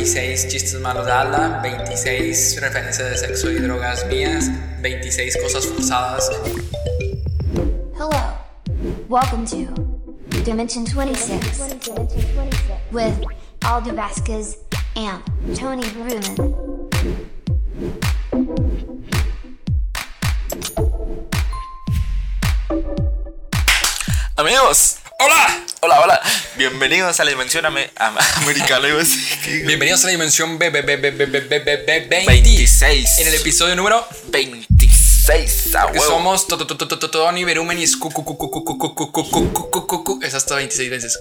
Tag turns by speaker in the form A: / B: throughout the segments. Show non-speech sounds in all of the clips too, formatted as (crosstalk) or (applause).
A: 26 chistes malos de Ala, 26 referencias de sexo y drogas mías, 26 cosas forzadas.
B: Hello. Welcome to Dimension 26 with Aldo Vasquez and Tony Bruman.
C: Amigos, hola, Hola, hola. Bienvenidos a la dimensión ame americana.
A: Bienvenidos a la dimensión B, B,
C: 26.
A: En el episodio número
C: 20.
A: 6.
C: Porque
A: somos Tony Berumen y es Es hasta 26 veces.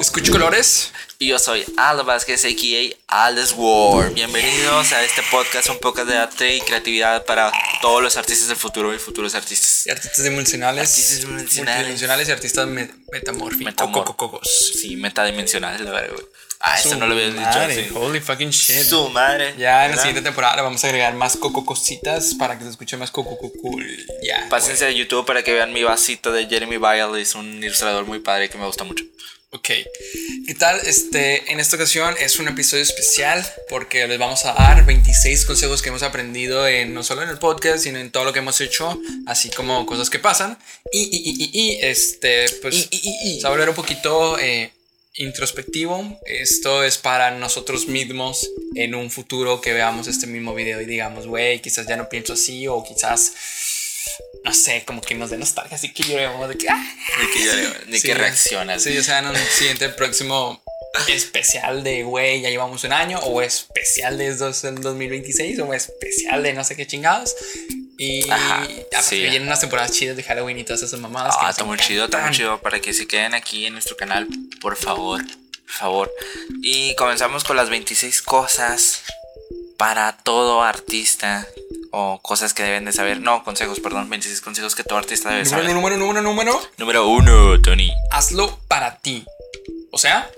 A: Escucho colores.
C: Y yo soy Al Vázquez, a.k.a. Alice Ward. Bienvenidos a este podcast, un podcast de arte y creatividad para todos los artistas del futuro y futuros artistas.
A: Y artistas dimensionales.
C: Artistas dimensionales.
A: Multidimensionales y artistas metamórficos. Metamórficos.
C: Sí, metadimensionales, la verdad, güey. Ah, eso no lo había dicho.
A: madre,
C: sí.
A: Holy fucking shit.
C: Su madre.
A: Ya en la
C: ¿verdad?
A: siguiente temporada vamos a agregar más coco cositas para que se escuche más coco cool. Ya.
C: Pásense a YouTube para que vean mi vasito de Jeremy Bile. Es un ilustrador muy padre que me gusta mucho.
A: Ok. ¿Qué tal? Este, en esta ocasión es un episodio especial porque les vamos a dar 26 consejos que hemos aprendido en, no solo en el podcast, sino en todo lo que hemos hecho, así como cosas que pasan. Y, y, y, y, y, este, pues,
C: Y, y, y,
A: volver un poquito eh, introspectivo. Esto es para nosotros mismos en un futuro que veamos este mismo video y digamos, güey, quizás ya no pienso así o quizás, no sé, como que nos dé nostalgia, así que lloremos de que... "Ah".
C: Ni que,
A: Sí,
C: que reaccionas.
A: Sí, o sea, en un siguiente próximo especial de, güey, ya llevamos un año, o especial de dos- en 2026, o especial de no sé qué chingados. Y
C: Ajá,
A: aparte
C: sí.
A: vienen unas temporadas chidas de Halloween y todas esas mamadas.
C: Ah,
A: nos
C: está muy chido, está muy chido. Para que se queden aquí en nuestro canal, por favor. Por favor. Y comenzamos con las 26 cosas para todo artista. O cosas que deben de saber. No, consejos, perdón. 26 consejos que todo artista debe
A: Número,
C: saber.
A: número, número, número.
C: Número uno, Tony.
A: Hazlo para ti. O sea,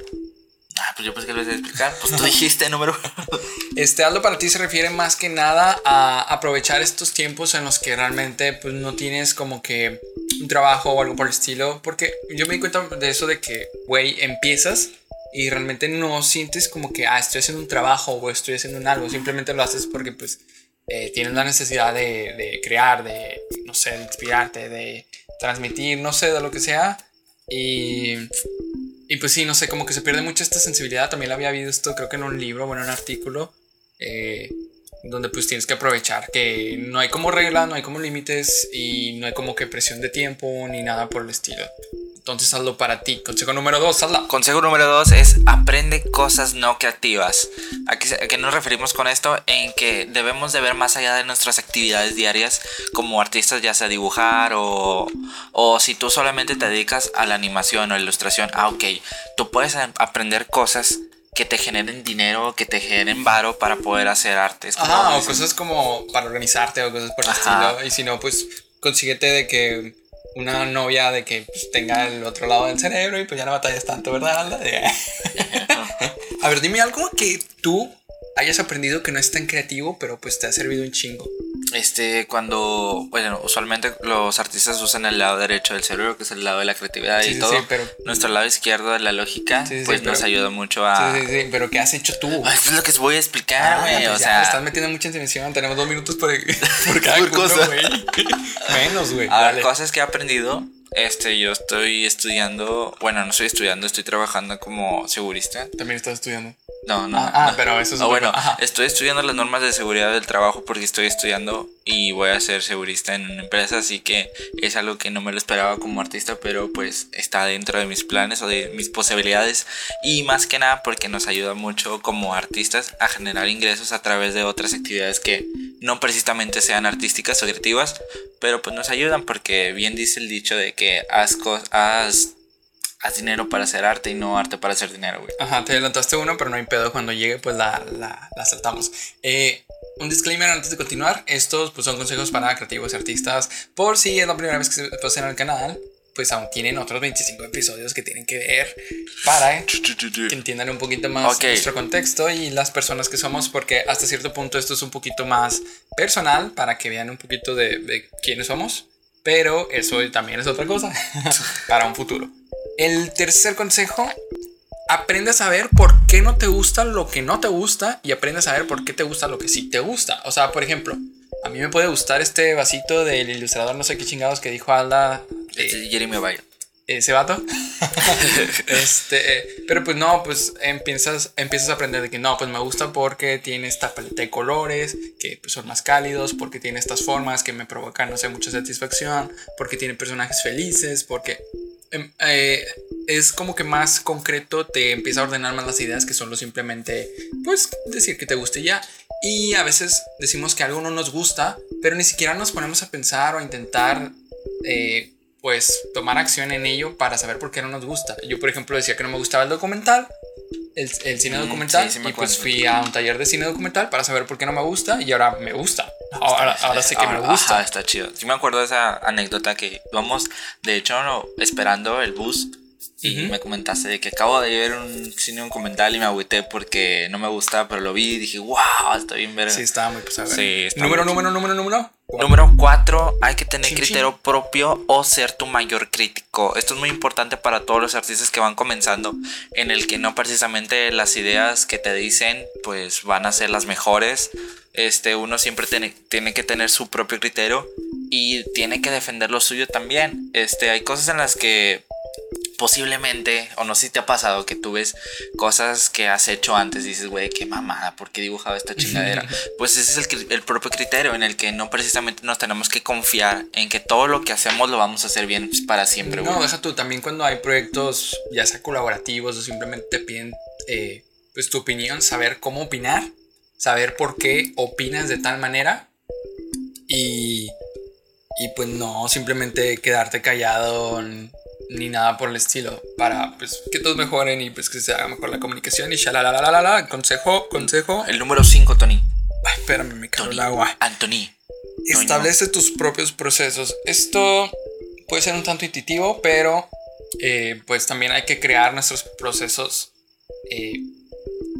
C: Ah, pues yo pensé que lo ibas a explicar. Pues tú dijiste número (laughs)
A: Este hazlo para ti se refiere más que nada a aprovechar estos tiempos en los que realmente pues no tienes como que un trabajo o algo por el estilo. Porque yo me di cuenta de eso de que, güey, empiezas y realmente no sientes como que, ah, estoy haciendo un trabajo o estoy haciendo un algo. Simplemente lo haces porque pues eh, tienes la necesidad de, de crear, de, no sé, de inspirarte, de transmitir, no sé, de lo que sea. Y y pues sí, no sé, como que se pierde mucho esta sensibilidad. También la había visto, creo que en un libro, bueno, en un artículo, eh, donde pues tienes que aprovechar que no hay como regla, no hay como límites y no hay como que presión de tiempo ni nada por el estilo. Entonces hazlo para ti. Consejo número dos, hazla.
C: Consejo número dos es aprende cosas no creativas. ¿A qué, a qué nos referimos con esto? En que debemos de ver más allá de nuestras actividades diarias como artistas, ya sea dibujar o, o si tú solamente te dedicas a la animación o ilustración. Ah, ok. Tú puedes aprender cosas que te generen dinero, que te generen varo para poder hacer arte. Es como
A: Ajá, o cosas como para organizarte o cosas por el estilo. Y si no, pues consíguete de que una novia de que pues, tenga el otro lado del cerebro y pues ya no batallas tanto, ¿verdad? (laughs) (laughs) A ver, dime algo que tú hayas aprendido que no es tan creativo, pero pues te ha servido un chingo.
C: Este, cuando, bueno, usualmente los artistas usan el lado derecho del cerebro, que es el lado de la creatividad
A: Sí,
C: y
A: sí,
C: todo.
A: sí, pero-
C: Nuestro lado izquierdo de la lógica, pues nos
A: pero-
C: ayuda mucho a...
A: Sí, sí, sí, pero ¿qué has hecho tú?
C: Ah, Eso es lo que os voy a explicar,
A: Ah,
C: güey.
A: pues
C: o
A: ya,
C: sea,
A: estás metiendo mucha intención. Tenemos dos minutos por, (laughs) por cada
C: cosa.
A: güey. (laughs) Menos, güey.
C: a ver, cosas que he aprendido. Este, yo estoy estudiando, bueno, no estoy estudiando, estoy trabajando como segurista.
A: También estás estudiando.
C: No, no.
A: Ah, ah,
C: no.
A: pero eso es
C: Ah,
A: otra
C: bueno.
A: Ajá.
C: estoy estudiando las normas de seguridad del trabajo porque estoy estudiando y voy a ser segurista en una empresa, así que es algo que no me lo esperaba como artista, pero pues está dentro de mis planes o de mis posibilidades y más que nada porque nos ayuda mucho como artistas a generar ingresos a través de otras actividades que no precisamente sean artísticas o creativas, pero pues nos ayudan porque bien dice el dicho de que haz, cos- haz, haz dinero para hacer arte y no arte para hacer dinero, güey.
A: Ajá, te adelantaste uno, pero no hay pedo. Cuando llegue, pues la, la, la saltamos. Eh, un disclaimer antes de continuar. Estos pues, son consejos para creativos y artistas. Por si es la primera vez que se pasan al canal, pues aún tienen otros 25 episodios que tienen que ver para eh, que entiendan un poquito más
C: Ok.
A: nuestro contexto y las personas que somos, porque hasta cierto punto esto es un poquito más personal para que vean un poquito de, de quiénes somos, pero eso también es otra cosa (laughs) para un futuro. El tercer consejo aprende a saber por qué no te gusta lo que no te gusta y aprende a saber por qué te gusta lo que sí te gusta. O sea, por ejemplo, a mí me puede gustar este vasito del ilustrador, no sé qué chingados que dijo Alda.
C: Es Jeremy Bayo.
A: Ese vato. (laughs) este, eh, pero pues no, pues empiezas, empiezas a aprender de que no, pues me gusta porque tiene esta paleta de colores, que pues, son más cálidos, porque tiene estas formas que me provocan, no sé, mucha satisfacción, porque tiene personajes felices, porque em, eh, es como que más concreto, te empieza a ordenar más las ideas que solo simplemente, pues, decir que te guste ya. Y a veces decimos que algo no nos gusta, pero ni siquiera nos ponemos a pensar o a intentar, eh, pues, tomar acción en ello para saber por qué no nos gusta. Yo, por ejemplo, decía que no me gustaba el documental, el, el cine
C: Mm,
A: documental,
C: sí, sí
A: y pues fui a un taller de cine documental para saber por qué no me gusta y ahora me gusta. Ahora, ahora sé que
C: Ahora-
A: me gusta.
C: Ajá, está chido. Sí me acuerdo de esa anécdota que íbamos, de hecho, no, esperando el bus y
A: Ujú.
C: me comentaste de que acabo de ver un cine documental y me agüité porque no me gustaba, pero lo vi y dije, wow, está bien verga.
A: Sí, estaba muy pesado.
C: Sí, está
A: número,
C: muy
A: número, número, número.
C: Número 4, hay que tener
A: Chin,
C: criterio propio o ser tu mayor crítico. Esto es muy importante para todos los artistas que van comenzando, en el que no precisamente las ideas que te dicen pues van a ser las mejores. Este, uno siempre tiene, tiene que tener su propio criterio y tiene que defender lo suyo también. Este, hay cosas en las que posiblemente, o no sé si te ha pasado que tú ves cosas que has hecho antes y dices, güey, qué mamada, ¿por qué he dibujado esta chingadera? pues ese es el, propio criterio en el que no precisamente nos tenemos que confiar en que todo lo que hacemos lo vamos a hacer bien pues, para siempre, güey.
A: No, deja tú, también cuando hay proyectos, ya sea colaborativos o simplemente te piden eh, pues tu opinión, saber cómo opinar, saber por qué opinas de tal manera y, y pues no simplemente quedarte callado ni nada por el estilo para pues que todos mejoren y pues que se haga mejor la comunicación y la consejo, consejo.
C: El número 5, Tony.
A: Ay, espérame, me
C: Tony.
A: el agua.
C: Anthony.
A: Establece tus propios procesos. Esto puede ser un tanto intuitivo, pero eh, pues también hay que crear nuestros procesos eh,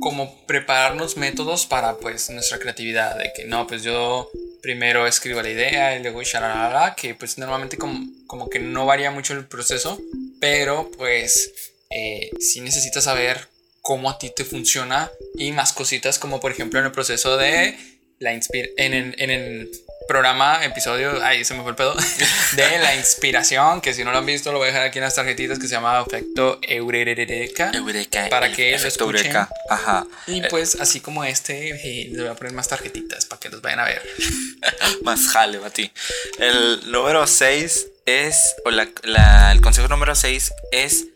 A: como prepararnos métodos para pues nuestra creatividad. De que no, pues yo primero escribo la idea y luego shalala, que pues normalmente como, como que no varía mucho el proceso, pero pues eh, sí necesitas saber cómo a ti te funciona y más cositas como por ejemplo en el proceso de la inspir en en el programa, episodio, ay, se me fue el pedo, (laughs) de la inspiración, que si no lo han visto lo voy a dejar aquí en las tarjetitas que se llama efecto Eureka.
C: Eureka.
A: Para que lo escuchen.
C: Eureka. Ajá.
A: Y pues así como este, les voy a poner más tarjetitas para que los vayan a ver.
C: Más jale, a ti. El número 6 es, o la- la- el consejo número 6 es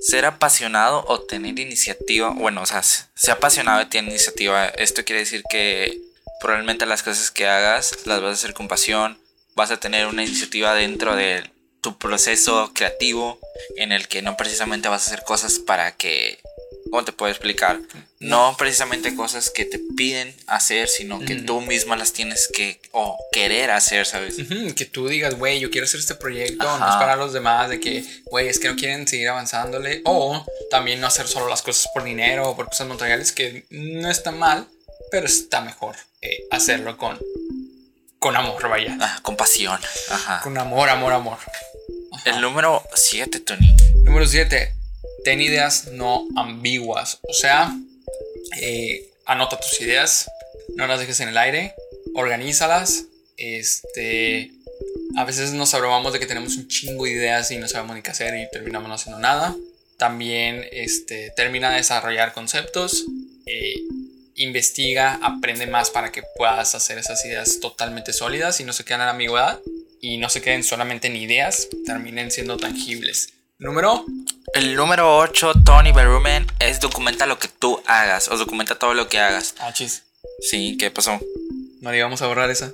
C: ser apasionado o tener iniciativa. Bueno, o sea, ser apasionado y tener iniciativa. Esto quiere decir que probablemente las cosas que hagas las vas a hacer con pasión. Vas a tener una iniciativa dentro de tu proceso creativo en el que no precisamente vas a hacer cosas para que... ¿Cómo te puedo explicar? No precisamente cosas que te piden hacer, sino que
A: Mm.
C: tú misma las tienes que o querer hacer, ¿sabes?
A: Ujú, Que tú digas, güey, yo quiero hacer este proyecto, no es para los demás, de que, güey, es que no quieren seguir avanzándole. O también no hacer solo las cosas por dinero o por cosas materiales, que no está mal, pero está mejor eh, hacerlo con, con amor, vaya.
C: Ah, con pasión. Ajá.
A: Con amor, amor, amor.
C: El número 7, Tony.
A: Número 7. Ten ideas no ambiguas. O sea, eh, anota tus ideas, no las dejes en el aire, organízalas. Este, a veces nos abrumamos de que tenemos un chingo de ideas y no sabemos ni qué hacer y terminamos no haciendo nada. También este, termina de desarrollar conceptos. eh, investiga, aprende más para que puedas hacer esas ideas totalmente sólidas y no se queden en la ambigüedad y no se queden solamente en ideas, terminen siendo tangibles. Número
C: El número 8, Tony Berumen, es documenta lo que tú hagas o documenta todo lo que hagas.
A: Ah, chis.
C: Sí, ¿qué pasó?
A: No le íbamos a borrar esa.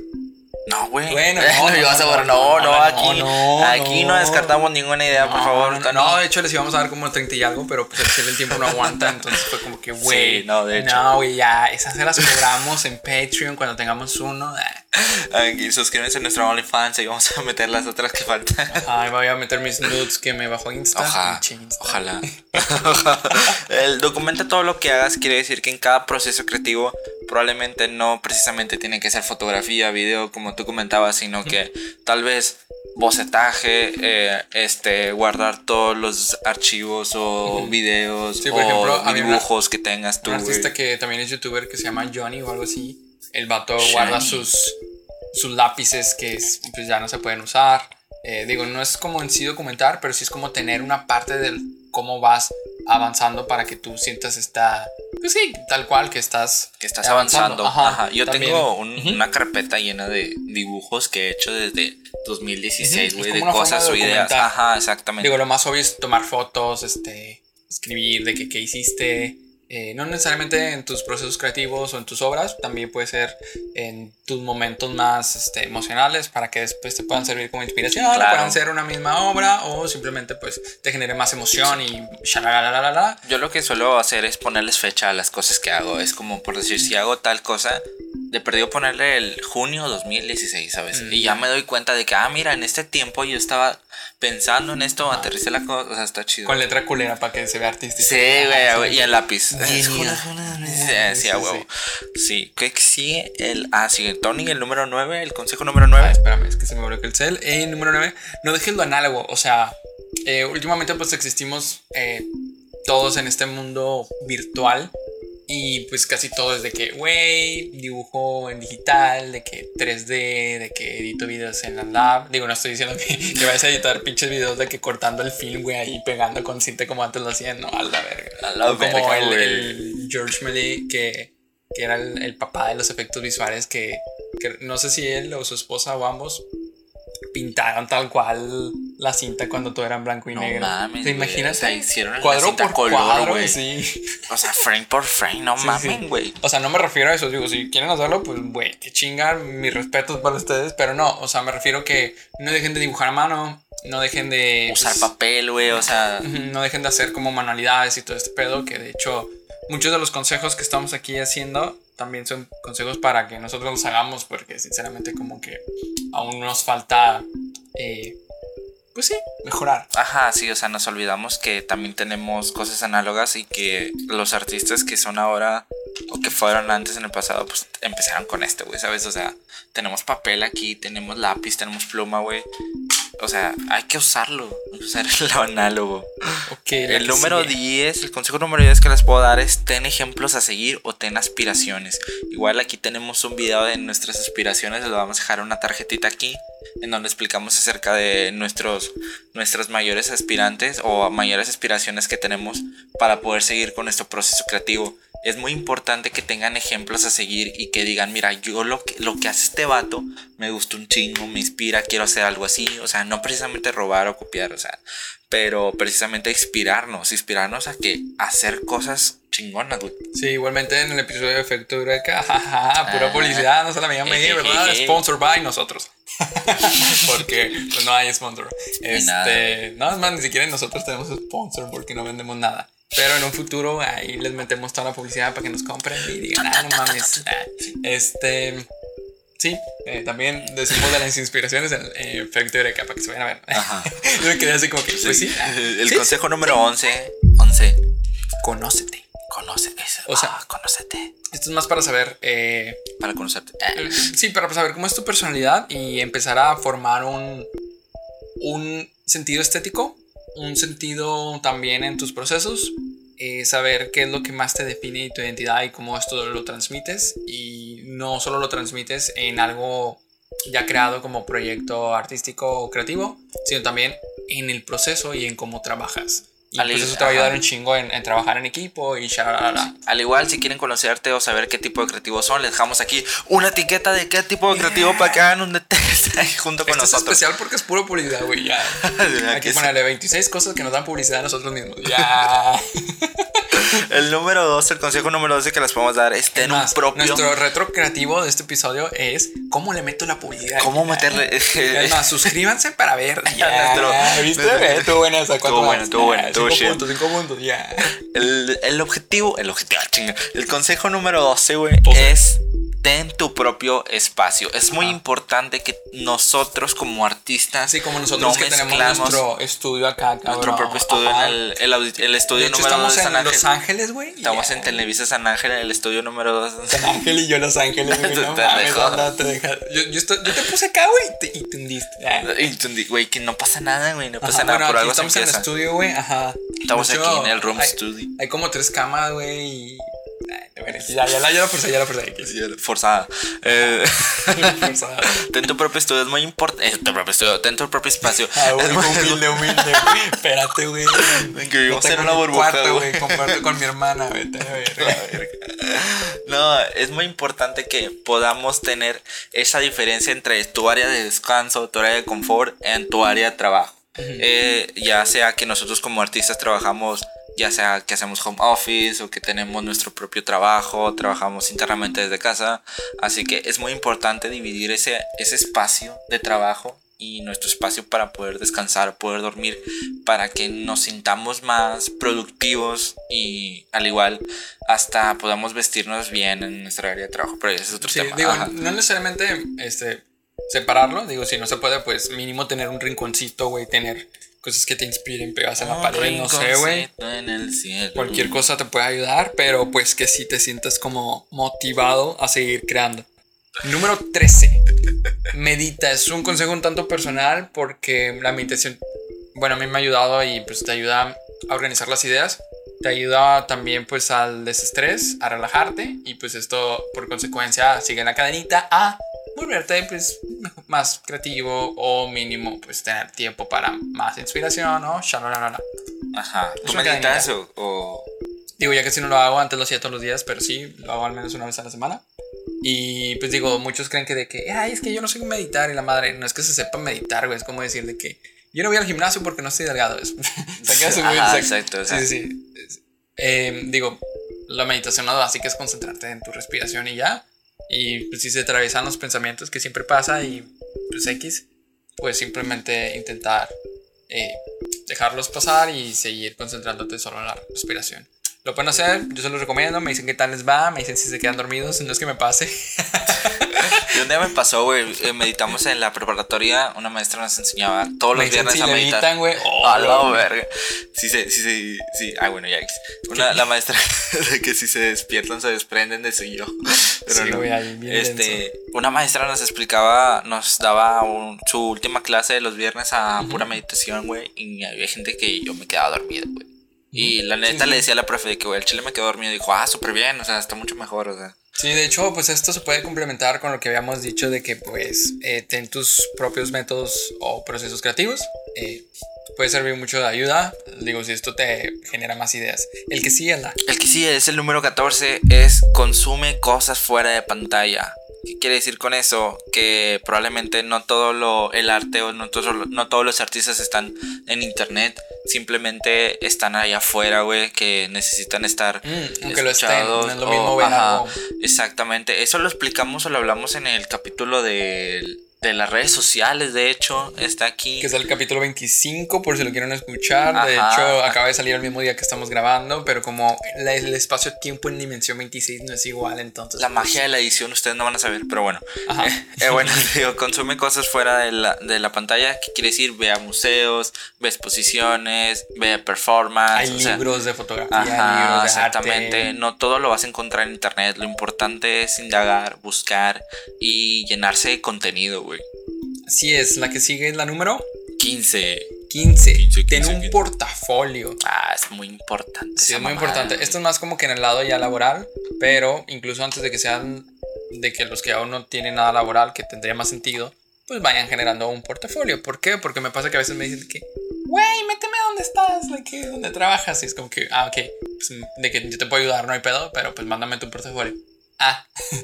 C: No, güey.
A: Bueno, (laughs)
C: no,
A: no,
C: no,
A: no,
C: ibas a borrar.
A: no,
C: no, no,
A: no,
C: aquí,
A: no,
C: aquí no.
A: no.
C: descartamos ninguna idea, por favor.
A: no, de hecho les íbamos a dar como 30 y algo, pero pues el tiempo no aguanta, entonces fue como que, güey.
C: Sí, no, de hecho.
A: No, güey, ya, esas se las cobramos en Patreon cuando tengamos uno. (laughs)
C: Aquí, suscríbanse a nuestro OnlyFans y vamos a meter las otras que faltan.
A: Ay, voy a meter mis nudes que me bajó Insta.
C: Ojalá,
A: pinche Insta.
C: ojalá. (laughs) El documenta todo lo que hagas quiere decir que en cada proceso creativo probablemente no precisamente tiene que ser fotografía, video, como tú comentabas, sino que tal vez bocetaje, eh, este, guardar todos los archivos o videos
A: Sí, por
C: o
A: ejemplo, una-
C: dibujos que tengas tú.
A: Un artista que también es youtuber que se llama Johnny o algo así. El vato
C: Shiny.
A: guarda sus, sus lápices que es- pues ya no se pueden usar. Eh, digo, no es como en sí documentar, pero sí es como tener una parte del cómo vas avanzando para que tú sientas esta. Pues sí, tal cual que estás.
C: que estás avanzando.
A: Ajá,
C: Ajá. Yo
A: también.
C: tengo un- una carpeta llena de dibujos que he hecho desde 2016,
A: Ujú, es
C: güey, de cosas o ideas. Ajá, exactamente.
A: Digo, lo más obvio es tomar fotos, este, escribir de que, qué hiciste. Eh, no necesariamente en tus procesos creativos o en tus obras, también puede ser en tus momentos más este, emocionales para que después te puedan servir como inspiración,
C: Claro.
A: puedan ser una misma obra o simplemente pues te genere más emoción y.
C: Yo lo que suelo hacer es ponerles fecha a las cosas que hago. Es como por decir, si hago tal cosa, de perdido ponerle el junio 2016, ¿sabes?
A: Mm.
C: Y ya me doy cuenta de que, ah, mira, en este tiempo yo estaba pensando en esto, aterricé la cosa, o sea, está chido.
A: Con letra culera para que se vea artístico.
C: Sí, güey,
A: sí.
C: y el lápiz.
A: Genio.
C: Sí, sí, huevo. Sí, ¿qué sigue? El, ah, sigue Tony, el número 9, el consejo número 9.
A: Ah, espérame, es que se me bloqueó el cel. Eh, número 9, no dejes lo análogo. O sea, eh, últimamente pues existimos eh, todos en este mundo virtual. Y pues casi todo es de que, güey, dibujo en digital, de que 3D, de que edito videos en la lab. Digo, no estoy diciendo que, (laughs) que vayas a editar pinches videos de que cortando el film, güey, ahí pegando con cinta como antes lo hacían, no, a la verga.
C: A la
A: O como el, George Melee, que, que era el, el papá de los efectos visuales, que, que no sé si él o su esposa o ambos pintaron tal cual la cinta cuando todo era en blanco y
C: No
A: negro.
C: mames,
A: ¿Te imaginas?
C: hicieron
A: cuadro
C: cinta
A: por
C: color,
A: cuadro,
C: güey.
A: sí.
C: O sea, frame por frame, no
A: Sí,
C: mamen,
A: sí.
C: güey.
A: O sea, no me refiero a eso, digo, si quieren hacerlo, pues, güey, que chingan, mis respetos para ustedes, pero no, o sea, me refiero que no dejen de dibujar a mano, no dejen de...
C: Usar
A: pues,
C: papel, güey, o sea, (laughs)
A: No dejen de hacer como manualidades y todo este pedo, que de hecho muchos de los consejos que estamos aquí haciendo también son consejos para que nosotros los hagamos, porque sinceramente como que aún nos falta, eh, pues sí, mejorar.
C: Ajá, sí, o sea, nos olvidamos que también tenemos cosas análogas y que los artistas que son ahora o que fueron antes en el pasado, pues empezaron con esto, güey, ¿sabes? O sea, tenemos papel aquí, tenemos lápiz, tenemos pluma, güey. O sea, hay que usarlo, usar (laughs) lo análogo.
A: Ok, la
C: El número
A: sigue.
C: 10, el consejo número 10 que les puedo dar es ten ejemplos a seguir o ten aspiraciones. Igual aquí tenemos un video de nuestras aspiraciones, les vamos a dejar una tarjetita aquí en donde explicamos acerca de nuestros nuestras mayores aspirantes o mayores aspiraciones que tenemos para poder seguir con nuestro proceso creativo. Es muy importante que tengan ejemplos a seguir y que digan, mira, yo lo que, lo que hace este vato me gusta un chingo, me inspira, quiero hacer algo así. O sea, no precisamente robar o copiar, o sea, pero precisamente inspirarnos, inspirarnos a que hacer cosas chingonas, güey.
A: Sí, igualmente en el episodio de Efecto Eureka, (laughs) jajaja, pura
C: Ah.
A: publicidad, no se la me llame, ¿verdad? Sponsor by nosotros. (laughs) porque pues, no hay sponsor. Este, no, es más, ni siquiera nosotros tenemos sponsor porque no vendemos nada. Pero en un futuro ahí les metemos toda la publicidad para que nos compren y digan, ah, no mames. Ah, Este, sí, eh, también decimos de las inspiraciones en eh, Efecto Eureka para que se vayan a ver.
C: Ajá. (laughs)
A: Yo me quedé así como que, pues sí. ah,
C: El
A: sí,
C: consejo número 11, 11,
A: Conócete.
C: Conoce eso.
A: O sea-
C: ah, conócete.
A: Esto es más para saber eh,
C: Para conocerte.
A: Eh, Sí, para saber cómo es tu personalidad y empezar a formar un, un sentido estético, un sentido también en tus procesos, eh, saber qué es lo que más te define y tu identidad y cómo esto lo transmites y no solo lo transmites en algo ya creado como proyecto artístico o creativo, sino también en el proceso y en cómo trabajas. Y
C: Al-
A: pues eso te va a ayudar un chingo en, en trabajar en equipo y shalala.
C: Al igual, si quieren conocerte o saber qué tipo de creativos son, les dejamos aquí una etiqueta de qué tipo de creativo para que hagan un test (laughs) ahí junto con
A: Esto es
C: nosotros.
A: especial porque es puro publicidad, güey. Ya. (laughs)
C: ¿Verdad
A: Hay
C: que
A: que
C: sí?
A: ponerle 26 cosas que nos dan publicidad a nosotros mismos. Ya. (laughs) (laughs)
C: El número 12, el consejo número 12 que les podemos dar es ten un propio.
A: Nuestro retro creativo de este episodio es cómo le meto la publicidad.
C: ¿Cómo meterle? (laughs)
A: Es más, suscríbanse para ver. (laughs) Ya.
C: Nuestro-
A: ¿Viste? Estuvo buena esa. ¿Cuánto
C: Estuvo bueno, estuvo bueno, estuvo
A: Cinco puntos, cinco puntos, ya.
C: El, el objetivo, el objetivo, ah, chinga. El consejo número 12, güey, es ten tu propio espacio. Es muy importante que nosotros como artistas,
A: Así como nosotros
C: no
A: que tenemos nuestro estudio acá, cabrón.
C: nuestro propio estudio
A: Ajá.
C: en el, el, el
A: De
C: estudio
A: hecho,
C: número 2
A: estamos
C: de San
A: en
C: Ángel.
A: Los Ángeles, güey.
C: Estamos en Televisa San Ángel, en el estudio número 2.
A: San Ángel y yo Los Ángeles, güey. (laughs) No
C: te
A: Yo, yo, estoy- yo te puse acá, güey, y te- y te hundiste. Ah.
C: Güey, que no pasa nada, güey, no pasa
A: Ajá,
C: nada,
A: bueno,
C: por algo se
A: estamos en el estudio, güey. Ajá.
C: Estamos aquí en el room
A: hay-
C: studio.
A: Hay como tres camas, güey. Y... Bueno, ya, ya, la, ya la forzé, ya la forzé.
C: Sí, Forzada. Eh, (laughs) (laughs)
A: Forzada.
C: ten tu propio estudio, es muy importante. Eh, tu propio estudio, ten tu propio espacio.
A: Ah,
C: Es muy-
A: humilde, humilde, güey. Espérate, güey. (laughs)
C: Que vivimos en una burbuja, güey.
A: Comparto con mi hermana, vete a ver.
C: No, es muy importante que podamos tener esa diferencia entre tu área de descanso, tu área de confort, en tu área de trabajo. Eh, ya sea que nosotros como artistas trabajamos, ya sea que hacemos home office o que tenemos nuestro propio trabajo, trabajamos internamente desde casa. Así que es muy importante dividir ese, ese espacio de trabajo y nuestro espacio para poder descansar, poder dormir, para que nos sintamos más productivos y al igual hasta podamos vestirnos bien en nuestra área de trabajo. Pero ese es otro
A: Sí,
C: tema.
A: digo, no necesariamente este, separarlo. Digo, si no se puede, pues mínimo tener un rinconcito, güey. Tener cosas que te inspiren pegadas en la pared, no sé, güey. Cualquier cosa te puede ayudar, pero pues que sí te sientas como motivado a seguir creando. Número 13. Medita. Es un consejo un tanto personal porque la meditación, bueno, a mí me ha ayudado y pues te ayuda a organizar las ideas. Te ayuda también pues al desestrés, a relajarte y pues esto por consecuencia sigue en la cadenita a volverte pues más creativo o mínimo pues tener tiempo para más inspiración o shalalala.
C: Ajá.
A: Es
C: ¿Tú
A: una
C: meditas o, o-
A: Digo, ya que si no lo hago, antes lo hacía todos los días, pero sí, lo hago al menos una vez a la semana. Y pues digo, muchos creen que de que, ay, es que yo no sé meditar y la madre, no es que se sepa meditar, güey, es como decir de que yo no voy al gimnasio porque no estoy delgado. (laughs) Es, así
C: Ajá,
A: exacto.
C: exacto,
A: Sí, sí, sí. Es- eh, digo, la meditación no básica es concentrarte en tu respiración y ya. Y pues si se atraviesan los pensamientos que siempre pasa y pues X, pues simplemente intentar eh, dejarlos pasar y seguir concentrándote solo en la respiración. Lo pueden hacer, yo se los recomiendo, me dicen qué tal les va, me dicen si se quedan dormidos, no es que me pase. (laughs)
C: Y un día me pasó, güey. eh, meditamos en la preparatoria. Una maestra nos enseñaba todos los viernes
A: si
C: a meditar.
A: güey. Oh,
C: a la
A: güey.
C: verga. Sí, sí, sí, sí, sí. Ah, bueno, ya. Una, la maestra (laughs) de que si se despiertan se desprenden de su yo. Pero
A: Sí,
C: no.
A: ahí bien
C: este, una maestra nos explicaba, nos daba un- su última clase de los viernes a pura meditación, güey. Y había gente que yo me quedaba dormido, güey. Y la neta
A: sí.
C: le decía a la profe de que, güey, el chile me quedó dormido. Y dijo, ah, súper bien, o sea, está mucho mejor, o sea.
A: Sí, de hecho, pues esto se puede complementar con lo que habíamos dicho de que pues eh, ten tus propios métodos o procesos creativos. Eh, puede servir mucho de ayuda. Digo, si esto te genera más ideas. El que sí la...
C: El que sí es el número 14 es consume cosas fuera de pantalla. ¿Qué quiere decir con eso? Que probablemente no todo lo, el arte o no, todo- no todos los artistas están en internet. Simplemente están allá afuera, güey, que necesitan estar
A: Mm, aunque lo estén, no es lo
C: o-
A: mismo
C: ajá,
A: algo.
C: Exactamente. Eso lo explicamos o lo hablamos en el capítulo de, de las redes sociales. De hecho, está aquí.
A: Que es el capítulo 25, por si lo quieren escuchar. De
C: Ajá.
A: hecho, acaba de salir el mismo día que estamos grabando, pero como la- el espacio-tiempo en dimensión 26 no es igual, entonces...
C: La magia de la edición ustedes no van a saber, pero bueno.
A: Ajá. (laughs)
C: Eh, bueno, (laughs) digo, consume cosas fuera de la, de la pantalla. ¿Qué quiere decir? Ve a museos, ve exposiciones, ve performance.
A: Hay
C: o sea,
A: libros de fotografía,
C: Ajá,
A: libros de
C: exactamente.
A: arte.
C: No todo lo vas a encontrar en internet. Lo importante es indagar, buscar y llenarse de contenido, güey.
A: Así es, la que sigue es la número
C: 15.
A: 15.
C: 15,
A: Ten
C: 15,
A: un
C: 15.
A: portafolio.
C: Ah, es muy importante.
A: Sí, es muy importante.
C: güey.
A: Esto es más como que en el lado ya laboral, pero incluso antes de que sean, de que los que aún no tienen nada laboral, que tendría más sentido, pues vayan generando un portafolio. ¿Por qué? Porque me pasa que a veces me dicen que, güey, méteme donde estás, de que donde trabajas. Y es como que, ah, ok, pues, de que yo te puedo ayudar, no hay pedo, pero pues mándame tu portafolio.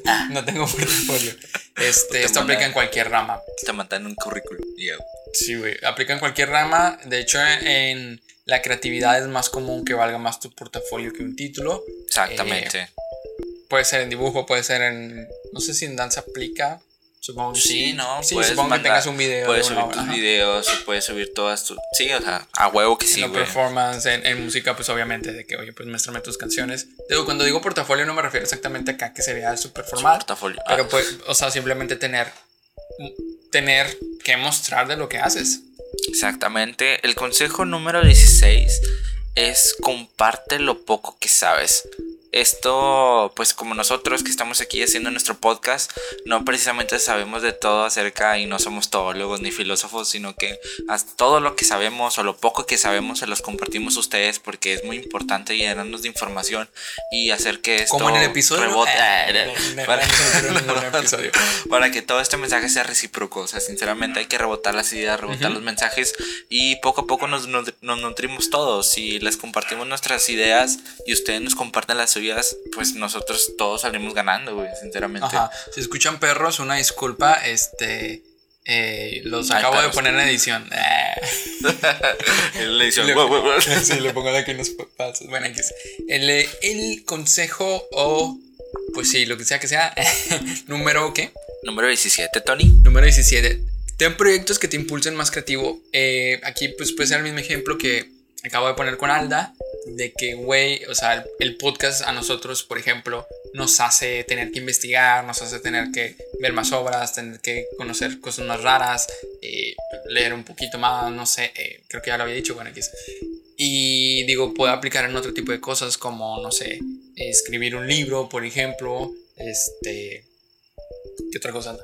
A: Ah, no tengo portafolio. (laughs) Este,
C: Te
A: esto aplica en cualquier rama.
C: Te mandan un currículum. y ya.
A: Sí, güey. Aplica en cualquier rama. De hecho, en la creatividad es más común que valga más tu portafolio que un título.
C: Exactamente.
A: Puede ser en dibujo, puede ser en. No sé si en danza aplica. Supongo que
C: Sí, ¿no?
A: Sí,
C: Puedes
A: supongo que
C: mandar-
A: tengas un video.
C: Puedes subir
A: hora,
C: tus
A: ajá.
C: videos, puedes subir todas tus. Sí, o sea, a huevo que sí,
A: en
C: güey.
A: performance, en, en música, pues obviamente, de que, oye, pues muéstrame tus canciones. Digo, cuando digo portafolio no me refiero exactamente acá que sería súper formal,
C: Portafolio.
A: pero
C: Ah,
A: pues, o sea, simplemente tener, tener que mostrar de lo que haces.
C: Exactamente. El consejo número 16 es comparte lo poco que sabes. Esto, pues como nosotros que estamos aquí haciendo nuestro podcast, no precisamente sabemos de todo acerca y no somos todólogos ni filósofos, sino que todo lo que sabemos o lo poco que sabemos se los compartimos a ustedes porque es muy importante llenarnos de información y hacer que esto
A: Como en el episodio.
C: rebote. Para- que todo este mensaje sea recíproco. O sea, sinceramente hay que rebotar las ideas, rebotar los mensajes y poco a poco nos, nos, nos nutrimos todos. Si les compartimos nuestras ideas y ustedes nos comparten las suyas, pues nosotros todos salimos ganando, güey, sinceramente.
A: Ajá. Si escuchan perros, una disculpa. Este. eh, los acabo de poner en edición. (laughs) Eh.
C: Le dice,
A: Le- (laughs) sí, le pongo de aquí unos pasos. Bueno, aquí es. el, eh, el consejo o. Pues sí, lo que sea que sea. (laughs) número ¿qué?
C: Número 17, Tony.
A: Número 17. Ten proyectos que te impulsen más creativo. Eh, aquí pues puede ser el mismo ejemplo que acabo de poner con Alda. De que, güey, o sea, el, el podcast a nosotros, por ejemplo, nos hace tener que investigar, nos hace tener que ver más obras, tener que conocer cosas más raras, eh, leer un poquito más, no sé, eh, creo que ya lo había dicho, bueno, es. Y digo, puede aplicar en otro tipo de cosas como, no sé, escribir un libro, por ejemplo, este... ¿Qué otra cosa? Alda?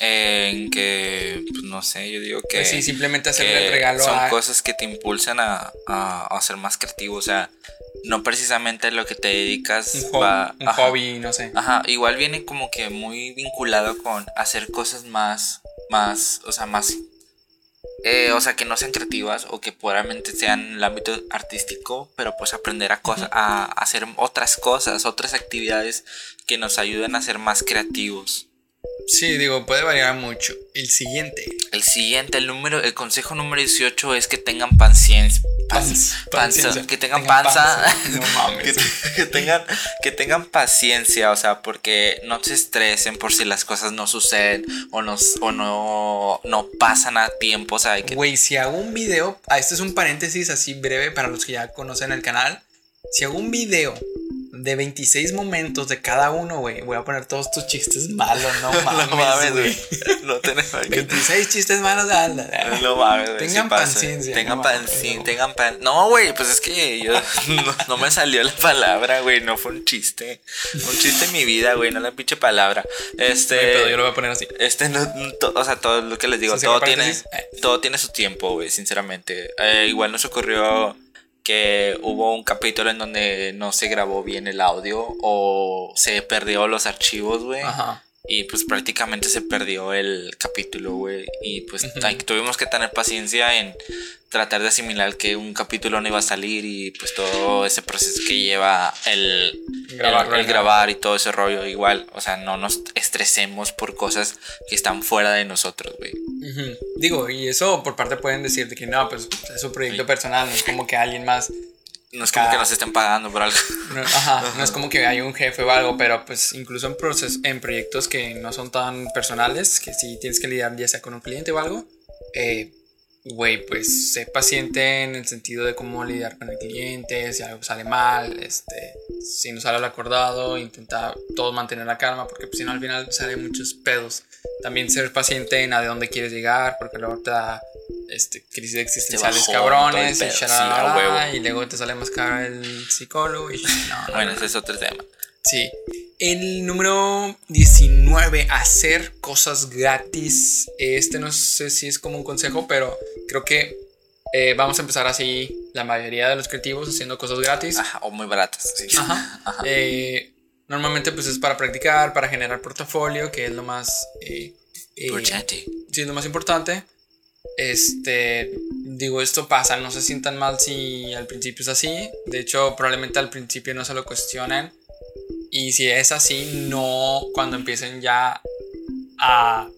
C: En que, pues no sé, yo digo que.
A: Pues sí, simplemente hacerle el regalo
C: son
A: a...
C: cosas que te impulsan a, a, a ser más creativo. O sea, no precisamente lo que te dedicas
A: un, hobby,
C: va-
A: un
C: ajá.
A: hobby, no sé.
C: Ajá, igual viene como que muy vinculado con hacer cosas más, más, o sea, más, eh, o sea, que no sean creativas o que puramente sean en el ámbito artístico, pero pues aprender a, cosa, a hacer otras cosas, otras actividades que nos ayuden a ser más creativos.
A: Sí, digo, puede variar mucho. El siguiente.
C: El siguiente, el número, el consejo número 18 es que tengan paciencia.
A: Panz-
C: panza, que tengan
A: Tengan
C: panza,
A: panza. (laughs) No mames.
C: que, que tengan que tengan paciencia, o sea, porque no se estresen por si las cosas no suceden o no o no no pasan a tiempo, o sea, que
A: Güey, si hago un video, ah, este es un paréntesis así breve para los que ya conocen el canal. Si hago un video de 26 momentos de cada uno, güey, voy a poner todos tus chistes malos, no mames, (laughs)
C: no mames,
A: güey.
C: No que
A: 26 chistes malos de Alda.
C: no mames, güey,
A: Tengan
C: sí
A: paciencia,
C: Tengan
A: no
C: paciencia, tengan pan. No, güey, pues es que yo (laughs) no, no me salió la palabra, güey, no fue un chiste. Un chiste en mi vida, güey, no la pinche palabra. Este
A: Güey, pero yo lo voy a poner así.
C: Este no, to- o sea, todo lo que les digo,
A: ¿Se
C: todo tiene, todo tiene su tiempo, güey, sinceramente. Eh, igual nos ocurrió que hubo un capítulo en donde no se grabó bien el audio o se perdió los archivos, güey.
A: Ajá.
C: Y pues prácticamente se perdió el capítulo, güey. Y pues tuvimos que tener paciencia en tratar de asimilar que un capítulo no iba a salir y pues todo ese proceso que lleva el
A: Grabarlo,
C: el, el grabar y todo ese rollo. Igual, o sea, no nos estresemos por cosas que están fuera de nosotros, güey.
A: Ujú. Digo, y eso por parte pueden decirte que no, pues es un proyecto personal, no es como que alguien más
C: No es como que nos estén pagando por algo. (laughs)
A: No, ajá, no es como que hay un jefe o algo, pero pues incluso en, proces- en proyectos que no son tan personales, que si tienes que lidiar ya sea con un cliente o algo, eh, güey, pues sé paciente en el sentido de cómo lidiar con el cliente, si algo sale mal, este, si no sale lo acordado, intenta todos mantener la calma, porque pues, si no al final salen muchos pedos. También ser paciente en a de dónde quieres llegar, porque luego te da este, crisis existenciales
C: bajón,
A: cabrones, y,
C: sí,
A: y luego te sale más caro el psicólogo y no, no,
C: Bueno,
A: no.
C: ese es otro tema.
A: Sí. El número 19, hacer cosas gratis. Este no sé si es como un consejo, pero creo que eh, vamos a empezar así la mayoría de los creativos haciendo cosas gratis.
C: Ajá, o muy baratas. sí.
A: Ajá.
C: Ajá.
A: Eh, normalmente pues es para practicar, para generar portafolio, que es lo más... eh, eh,
C: Importante.
A: sí, lo más importante. Este, digo, esto pasa, no se sientan mal si al principio es así. De hecho, probablemente al principio no se lo cuestionen. Y si es así, no cuando empiecen ya a...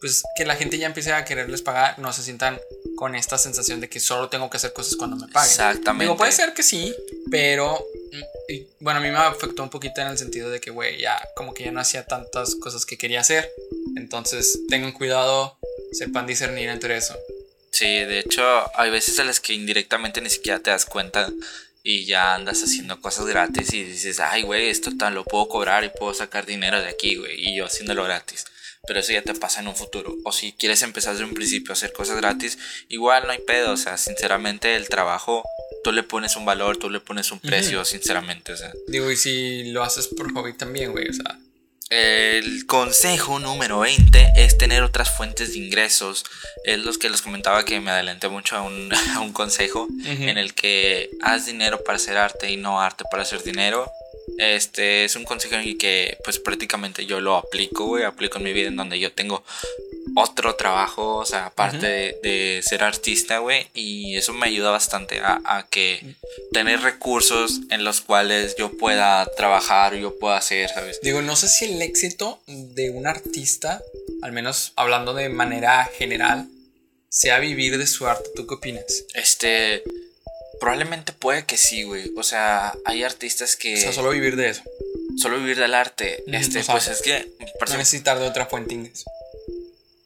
A: Pues que la gente ya empiece a quererles pagar, no se sientan con esta sensación de que solo tengo que hacer cosas cuando me paguen.
C: Exactamente.
A: Digo, puede ser que sí, pero y, bueno, a mí me afectó un poquito en el sentido de que, güey, ya como que ya no hacía tantas cosas que quería hacer. Entonces, tengan cuidado, sepan discernir entre eso.
C: Sí, de hecho, hay veces en las que indirectamente ni siquiera te das cuenta y ya andas haciendo cosas gratis y dices, ay, güey, esto tan lo puedo cobrar y puedo sacar dinero de aquí, güey, y yo haciéndolo gratis. Pero eso ya te pasa en un futuro. O si quieres empezar desde un principio a hacer cosas gratis, igual no hay pedo. O sea, sinceramente, el trabajo, tú le pones un valor, tú le pones un precio, sinceramente. O sea,
A: Digo, y si lo haces por hobby también, güey, o sea.
C: El consejo número 20 es tener otras fuentes de ingresos. Es los que les comentaba que me adelanté mucho a un, (laughs) a un consejo en el que haz dinero para hacer arte y no arte para hacer dinero. Este es un consejo en el que pues prácticamente yo lo aplico, güey, aplico en mi vida en donde yo tengo otro trabajo, o sea, aparte de, de ser artista, güey, y eso me ayuda bastante a, a que tener recursos en los cuales yo pueda trabajar, yo pueda hacer, ¿sabes?
A: Digo, no sé si el éxito de un artista, al menos hablando de manera general, sea vivir de su arte. ¿Tú qué opinas?
C: Este, probablemente puede que sí, güey, o sea, hay artistas que
A: O sea, solo vivir de eso.
C: solo vivir del arte, este, pues es que,
A: No necesitar de otra fuente ingreso.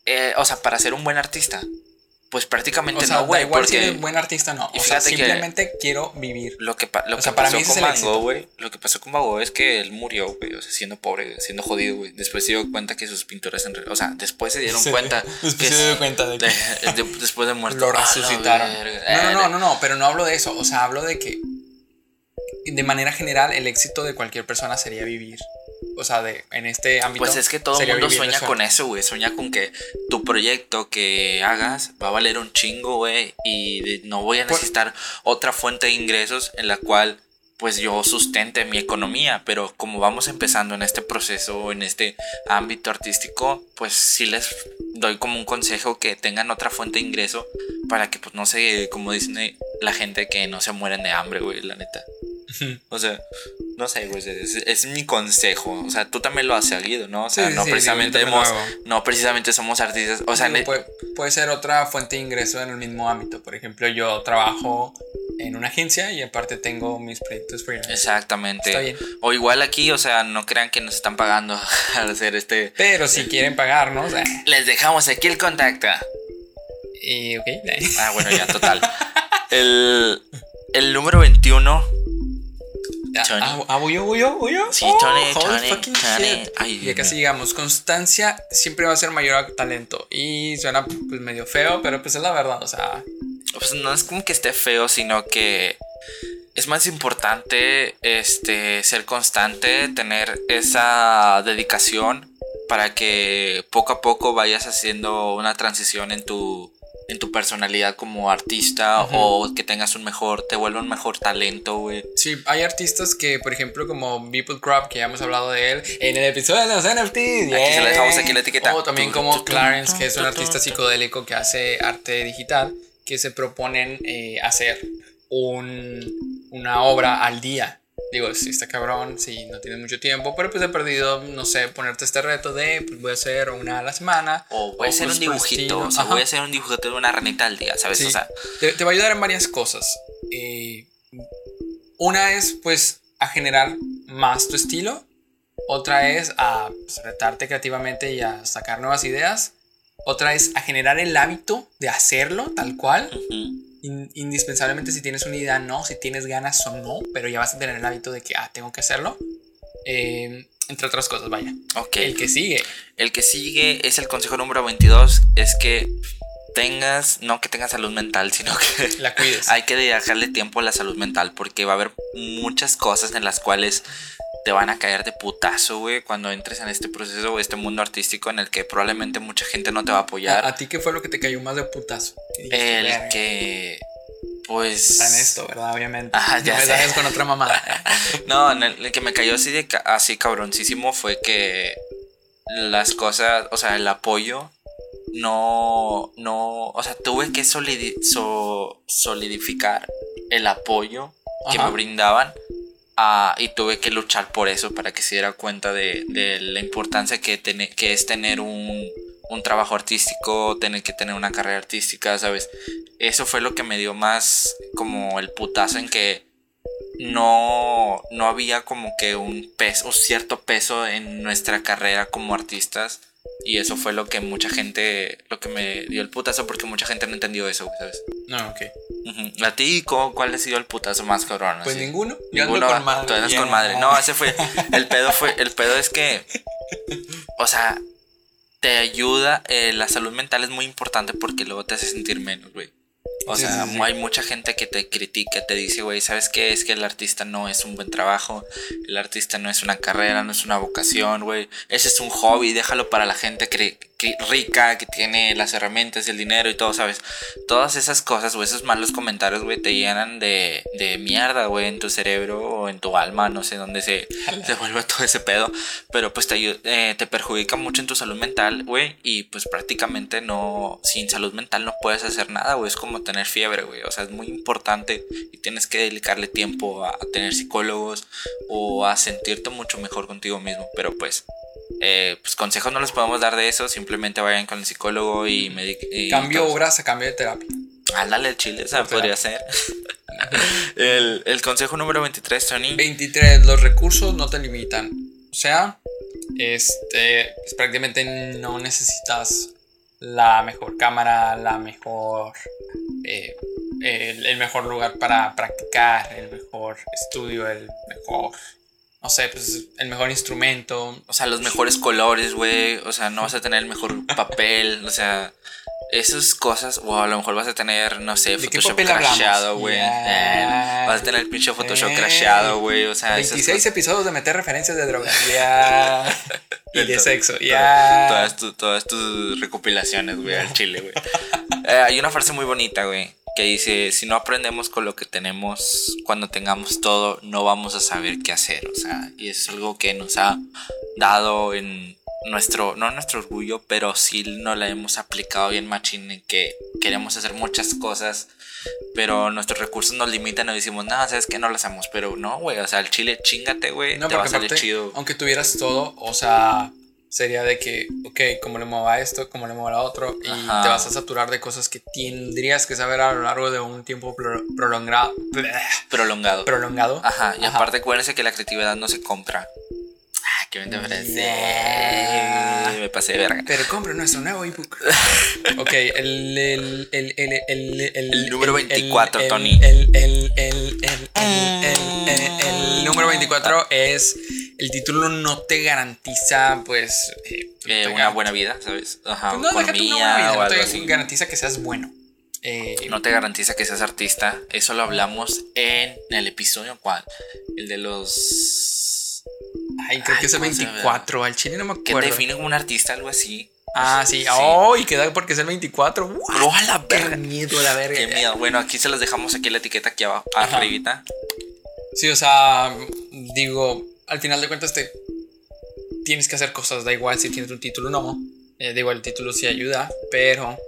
C: Eh, o sea, para ser un buen artista, pues prácticamente
A: O sea,
C: no, güey,
A: igual
C: porque
A: si eres buen artista no. O sea, simplemente quiero vivir.
C: lo que, lo
A: o
C: que
A: sea, para
C: pasó
A: mí ese
C: con. Gogh, güey, lo que pasó con Van Gogh es que él murió, güey, o sea, siendo pobre, siendo jodido, güey. Después se dio cuenta que sus pinturas en realidad, o sea, después se dieron
A: Sí,
C: cuenta (laughs)
A: después
C: que
A: se dio cuenta de que-
C: de- después de muerto
A: lo
C: "Ah, la
A: resucitaron.
C: verga".
A: No, no,
C: Eh,
A: no, no, no, pero no hablo de eso. O sea, hablo de que de manera general el éxito de cualquier persona sería vivir. O sea, de, en este ámbito.
C: Pues es que todo el mundo sueña
A: su
C: con eso, güey. Sueña con que tu proyecto que hagas va a valer un chingo, güey. Y de- no voy a
A: Por-
C: necesitar otra fuente de ingresos en la cual pues yo sustente mi economía. Pero como vamos empezando en este proceso, en este ámbito artístico, pues sí les doy como un consejo que tengan otra fuente de ingreso para que pues no se, como dicen la gente, que no se mueren de hambre, güey, la neta. O sea, no sé, güey, es, es mi consejo. O sea, tú también lo has seguido, ¿no? O sea,
A: Sí, sí,
C: no
A: sí,
C: precisamente hemos,
A: hago.
C: no precisamente somos artistas. O sea,
A: Digo, puede, puede ser otra fuente de ingreso en el mismo ámbito. Por ejemplo, yo trabajo en una agencia y aparte tengo mis proyectos freelance.
C: exactamente.
A: Está bien.
C: O igual aquí, o sea, no crean que nos están pagando (laughs) al hacer este.
A: Pero si quieren pagarnos, eh,
C: Les dejamos aquí el contacto.
A: y ok.
C: Ah, bueno, ya, total. el, el número 21. Tony.
A: Ah, ah, voy yo, voy yo, voy yo.
C: Sí,
A: Oh,
C: Tony,
A: holy
C: Tony,
A: fucking
C: Tony.
A: shit.
C: Ay,
A: y
C: Dios
A: casi llegamos. Constancia siempre va a ser mayor a talento. Y suena pues medio feo, pero pues es la verdad. O sea,
C: Pues no es como que esté feo, sino que es más importante este ser constante, tener esa dedicación para que poco a poco vayas haciendo una transición en tu en tu personalidad como artista o que tengas un mejor, te vuelva un mejor talento, güey.
A: sí, hay artistas que, por ejemplo, como Beeple Crop, que ya hemos hablado de él en el episodio de los NFTs.
C: Aquí se dejamos aquí la etiqueta.
A: O también como Clarence, que es un artista psicodélico que hace arte digital, que se proponen eh, hacer un, una obra al día. Digo, si está cabrón, si no tienes mucho tiempo, pero pues he perdido, no sé, ponerte este reto de, pues voy a hacer una a la semana.
C: O voy a hacer
A: cosas
C: un
A: el
C: dibujito, o sea, voy a hacer un dibujito de una ranita al día, ¿sabes?
A: Sí.
C: O sea,
A: Te, te va a ayudar en varias cosas. Eh, una es, pues, a generar más tu estilo. Otra es a pues, retarte creativamente y a sacar nuevas ideas. Otra es a generar el hábito de hacerlo tal cual.
C: ujú.
A: In- indispensablemente si tienes una idea, no. Si tienes ganas o no. Pero ya vas a tener el hábito de que, ah, tengo que hacerlo. Eh, entre otras cosas, vaya.
C: ok.
A: El que sigue.
C: El que sigue es el consejo número 22, es que tengas, no que tengas salud mental, (laughs) sino que
A: La cuides.
C: hay que dejarle tiempo a la salud mental porque va a haber muchas cosas en las cuales te van a caer de putazo, güey, cuando entres en este proceso o este mundo artístico en el que probablemente mucha gente no te va a apoyar.
A: ¿A, a ti qué fue lo que te cayó más de putazo?
C: El que, pues...
A: Está en esto, ¿verdad? Obviamente.
C: Ajá,
A: no
C: ya
A: me
C: sé.
A: salgas con otra mamada. (laughs)
C: No, en el, el que me cayó así de así cabroncísimo fue que las cosas, o sea, el apoyo no no, o sea, tuve que solidi- so- solidificar el apoyo que
A: Ajá.
C: me brindaban ah, y tuve que luchar por eso para que se diera cuenta de, la importancia que, que es tener un, un trabajo artístico, tener que tener una carrera artística, ¿sabes? Eso fue lo que me dio más como el putazo en que no, no había como que un peso, cierto peso en nuestra carrera como artistas. Y eso fue lo que mucha gente, lo que me dio el putazo porque mucha gente no entendió eso, ¿sabes?
A: No, ok.
C: Ujú. ¿A ti ¿cómo- cuál ha sido el putazo más cabrón?
A: Pues
C: así?
A: ninguno. Yo ando
C: Ninguno,
A: con madre.
C: Tú andas con madre. No, ese fue. El pedo fue. El pedo es que. O sea, te ayuda. eh, la salud mental es muy importante porque luego te hace sentir menos, güey. O
A: Sí,
C: sea,
A: sí, sí.
C: hay mucha gente que te critica, te dice, güey, ¿sabes qué? Es que el artista no es un buen trabajo, el artista no es una carrera, no es una vocación, güey. Ese es un hobby, déjalo para la gente cri- cri- rica que tiene las herramientas y el dinero y todo, ¿sabes? Todas esas cosas o esos malos comentarios, güey, te llenan de, de mierda, güey, en tu cerebro o en tu alma, no sé dónde se, se vuelve todo ese pedo. Pero pues te, eh, te perjudica mucho en tu salud mental, güey, y pues prácticamente no, sin salud mental no puedes hacer nada, güey, es como tener fiebre, güey, o sea, es muy importante y tienes que dedicarle tiempo a, a tener psicólogos o a sentirte mucho mejor contigo mismo, pero pues... eh, pues consejos no les podemos dar de eso, simplemente vayan con el psicólogo y
A: Cambio obras a cambio de terapia.
C: Ándale el chile, o sea, podría ser. (laughs) el, el consejo número 23, Tony.
A: 23. Los recursos no te limitan. O sea, este, pues, prácticamente no necesitas la mejor cámara, la mejor, eh, el, el mejor lugar para practicar, el mejor estudio, el mejor, no sé, pues el mejor instrumento.
C: O sea, los mejores colores, güey. O sea, no vas a tener el mejor (laughs) papel. O sea, esas cosas. O a lo mejor vas a tener, no sé,
A: ¿De qué
C: Photoshop crasheado, güey. Eh, vas a tener el pinche Photoshop
A: Eh,
C: crasheado, güey. O sea, esas
A: 26
C: cosas-
A: episodios de meter referencias de drogas. (laughs) Ya. y de sexo. Ya.
C: Todas, tu- todas tus recopilaciones, güey, al chile, güey. (laughs) Eh, hay una frase muy bonita, güey, que dice, si no aprendemos con lo que tenemos, cuando tengamos todo, no vamos a saber qué hacer. O sea, y es algo que nos ha dado en nuestro, no nuestro orgullo, pero sí nos la hemos aplicado bien machín en que queremos hacer muchas cosas. Pero nuestros recursos nos limitan y decimos, no, sabes que no lo hacemos. Pero no, güey, o sea, el chile, chingate, güey,
A: No,
C: te va a salir chido.
A: aunque tuvieras todo, o sea, sería de que, ok, como le mueva esto, como le mueva a otro, y
C: Ajá.
A: te vas a saturar de cosas que tendrías que saber a lo largo de un tiempo pro- prolongado.
C: Prolongado.
A: prolongado.
C: Ajá, y
A: Ajá.
C: aparte acuérdense que la creatividad no se compra. Ah, qué bien te.
A: Yeah.
C: Me pasé de verga.
A: Pero compre nuestro nuevo ebook. ok, el. El, el, el, el, el,
C: número
A: el-
C: 24,
A: el-
C: Tony.
A: El, el, el, el, el, el, el- el número 24 es. El título no te garantiza, pues. eh,
C: Eh,
A: te
C: una
A: gar-
C: buena vida, ¿sabes? Ajá,
A: Pues no, una buena vida,
C: o
A: no te
C: así.
A: garantiza que seas bueno. Eh,
C: No te garantiza que seas artista. Eso lo hablamos en el episodio cuál. El de los.
A: ay, creo
C: Ay,
A: que es el
C: ¿cómo se llama?
A: 24. Al chile no me
C: ¿Qué te
A: acuerdo.
C: define como un artista? Algo así.
A: Ah, sí. Oh, y queda porque es el 24. ¡Wow!
C: ¡Oh, a la
A: ¡Qué
C: verga!
A: miedo, la verga!
C: Qué miedo. Bueno, aquí se los dejamos aquí la etiqueta aquí abajo,
A: Ajá.
C: arribita.
A: Sí, o sea, digo, al final de cuentas te tienes que hacer cosas, da igual si tienes un título o no. Eh, da igual, el título sí ayuda, pero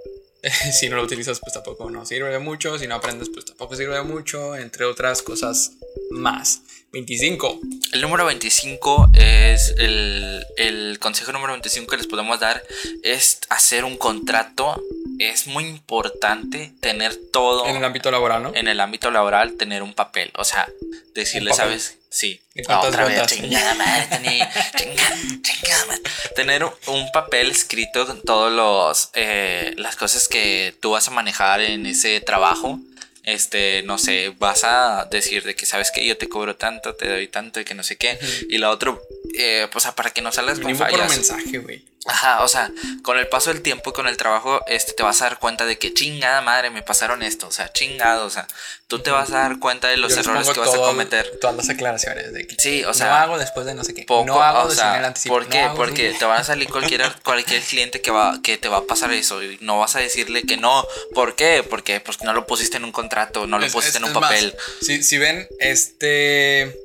A: (laughs) si no lo utilizas, pues tampoco no sirve de mucho. Si no aprendes, pues tampoco sirve de mucho, entre otras cosas más. 25.
C: El número 25 es el, el consejo número 25 que les podemos dar es hacer un contrato. Es muy importante tener todo
A: En el ámbito laboral, ¿no?
C: en el ámbito laboral, tener un papel. O sea, decirle. ¿sabes? Sí.
A: ¿Y cuántas
C: Otra vez,
A: vueltas?
C: chingada madre, Tony, chingada, chingada madre. Tener un- papel escrito con todos los eh, las cosas que tú vas a manejar en ese trabajo. Este, no sé, vas a decir de que sabes que yo te cobro tanto, te doy tanto y que no sé qué. Y lo otro, eh, pues para que no salgas con
A: Mínimo por
C: fallas.
A: mensaje, güey.
C: Ajá, o sea, con el paso del tiempo y con el trabajo, este, te vas a dar cuenta de que chingada madre, me pasaron esto, o sea, chingado, o sea, tú te vas a dar cuenta de los
A: Yo
C: errores que vas a cometer.
A: Todas las aclaraciones de que
C: Sí, o
A: no
C: sea,
A: hago después de no sé qué.
C: Poco,
A: no hago
C: o
A: de
C: sea,
A: el anticipo.
C: ¿por
A: no
C: qué?
A: hago
C: Porque
A: sin-
C: te van a salir cualquier, (laughs) cualquier cliente que va, que te va a pasar eso y no vas a decirle que no. ¿Por qué? Porque pues no lo pusiste en un contrato, no lo
A: Es-
C: pusiste
A: es-
C: en un
A: más,
C: papel.
A: si, si ven este.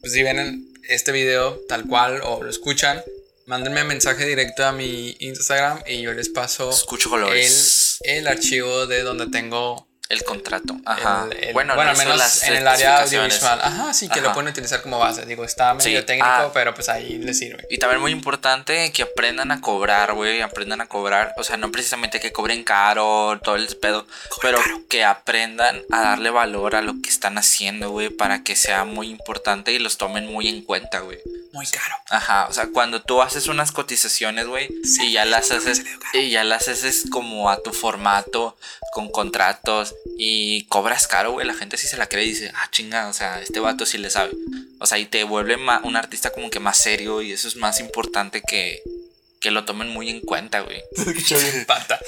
A: pues, si ven este video tal cual o lo escuchan, mándenme mensaje directo a mi Instagram y yo les paso
C: Escucho colores.
A: el, el archivo de donde tengo
C: El contrato, ajá.
A: El- el-
C: bueno,
A: bueno,
C: no
A: al menos
C: las
A: en el área audiovisual. Ajá, sí, que lo
C: Ajá.
A: pueden utilizar como base. Digo, está medio
C: Sí,
A: técnico,
C: ah.
A: pero pues ahí le sirve.
C: Y también muy importante que aprendan a cobrar, güey, aprendan a cobrar, o sea, no precisamente que cobren caro, todo el pedo, pero que aprendan a darle valor a lo que están haciendo, güey, para que sea muy importante y los tomen muy en cuenta, güey.
A: Muy caro.
C: Ajá, o sea, cuando tú haces unas cotizaciones, güey, y ya las haces, y ya las haces como a tu formato, con contratos, y cobras caro, güey, la gente sí se la cree y dice, ah, chinga, o sea, este vato sí le sabe. O sea, y te vuelve un artista como que más serio, y eso es más importante que, que lo tomen muy en cuenta, güey. (laughs) (laughs)
A: Pata.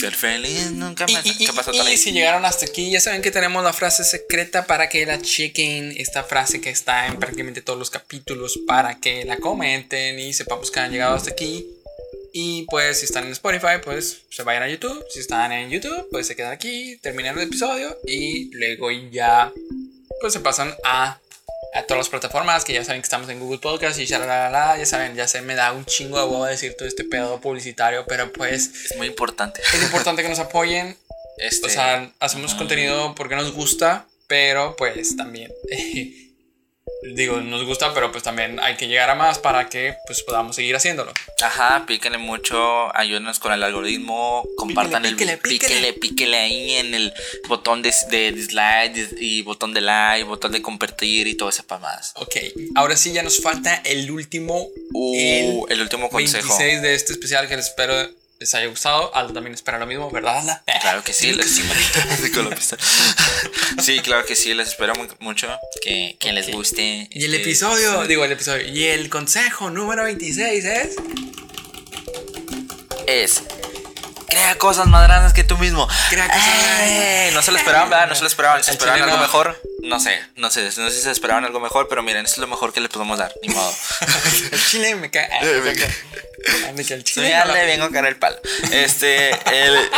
C: Ser feliz nunca
A: Y,
C: más.
A: y-
C: ¿Qué pasó,
A: y- y si llegaron hasta aquí, ya saben que tenemos la frase secreta para que la chequen. Esta frase que está en prácticamente todos los capítulos para que la comenten y sepamos que han llegado hasta aquí. Y pues si están en Spotify, pues se vayan a YouTube. Si están en YouTube, pues se quedan aquí, terminan el episodio y luego ya pues se pasan a, a todas las plataformas que ya saben que estamos en Google Podcast y shalalala, ya saben, ya se me da un chingo de huevo decir todo este pedo publicitario, pero pues
C: Es muy importante.
A: es importante que nos apoyen.
C: Este,
A: O sea, hacemos
C: ujú.
A: contenido porque nos gusta, pero pues también (laughs) digo, nos gusta, pero pues también hay que llegar a más para que pues podamos seguir haciéndolo.
C: Ajá, píquenle mucho, ayúdenos con el algoritmo, compartan el
A: píquele,
C: píquele ahí en el botón de, de dislike dis- y botón de like, botón de compartir y todo eso para más.
A: Ok, ahora sí ya nos falta el último,
C: Uh, el, último consejo.
A: 26 de este especial que les espero les haya gustado. Aldo también espera lo mismo, ¿verdad, Alda?
C: Claro que sí, (laughs) les- (laughs) (laughs)
A: sí,
C: claro que sí, les espero mu- mucho que, que les guste.
A: Y el
C: este,
A: episodio, digo el episodio, y el consejo número 26 es...
C: es crea cosas más grandes que tú mismo.
A: Crea cosas más
C: ¡Eh! No se lo esperaban, ¿verdad? No se lo esperaban. ¿Se esperaban algo
A: no.
C: mejor? No sé, no sé, no sé si se esperaban algo mejor, pero miren, es lo mejor que le podemos dar, ni modo.
A: El chile me cae...
C: Sí, ya le vengo a caer el palo. Este, el... (laughs)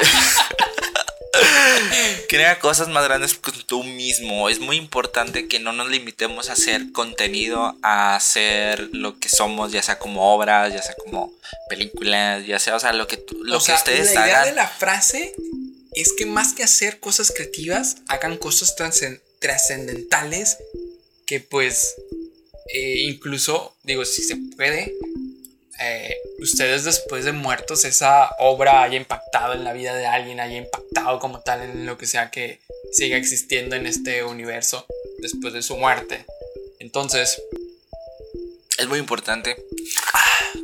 C: Crea cosas más grandes que tú mismo. Es muy importante que no nos limitemos a hacer contenido, a hacer lo que somos, ya sea como obras, ya sea como películas, ya sea, o sea, lo que, tú- lo
A: o
C: que
A: sea,
C: ustedes
A: la idea
C: hagan.
A: de la frase es que más que hacer cosas creativas, hagan cosas trascen- trascendentales que pues eh, incluso, digo, si se puede, eh, ustedes después de muertos esa obra haya impactado en la vida de alguien, haya impactado como tal en lo que sea que siga existiendo en este universo después de su muerte. Entonces,
C: Es muy importante